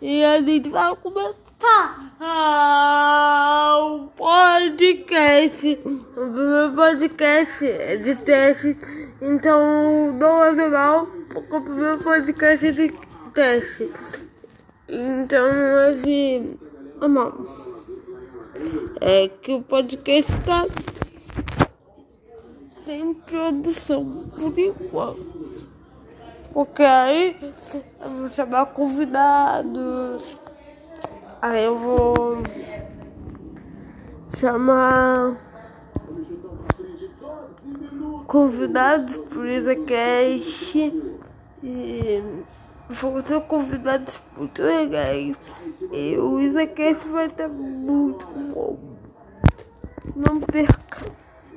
E a gente vai começar o podcast. O primeiro podcast é de teste. Então não é mal, porque o primeiro podcast é de teste. Então é de. Amor. É que o podcast tá sem produção por enquanto. Porque aí eu vou chamar convidados. Aí eu vou chamar convidados por IsaCast e vou ter convidados muito legais. E o IsaCast vai estar muito bom. Não perca.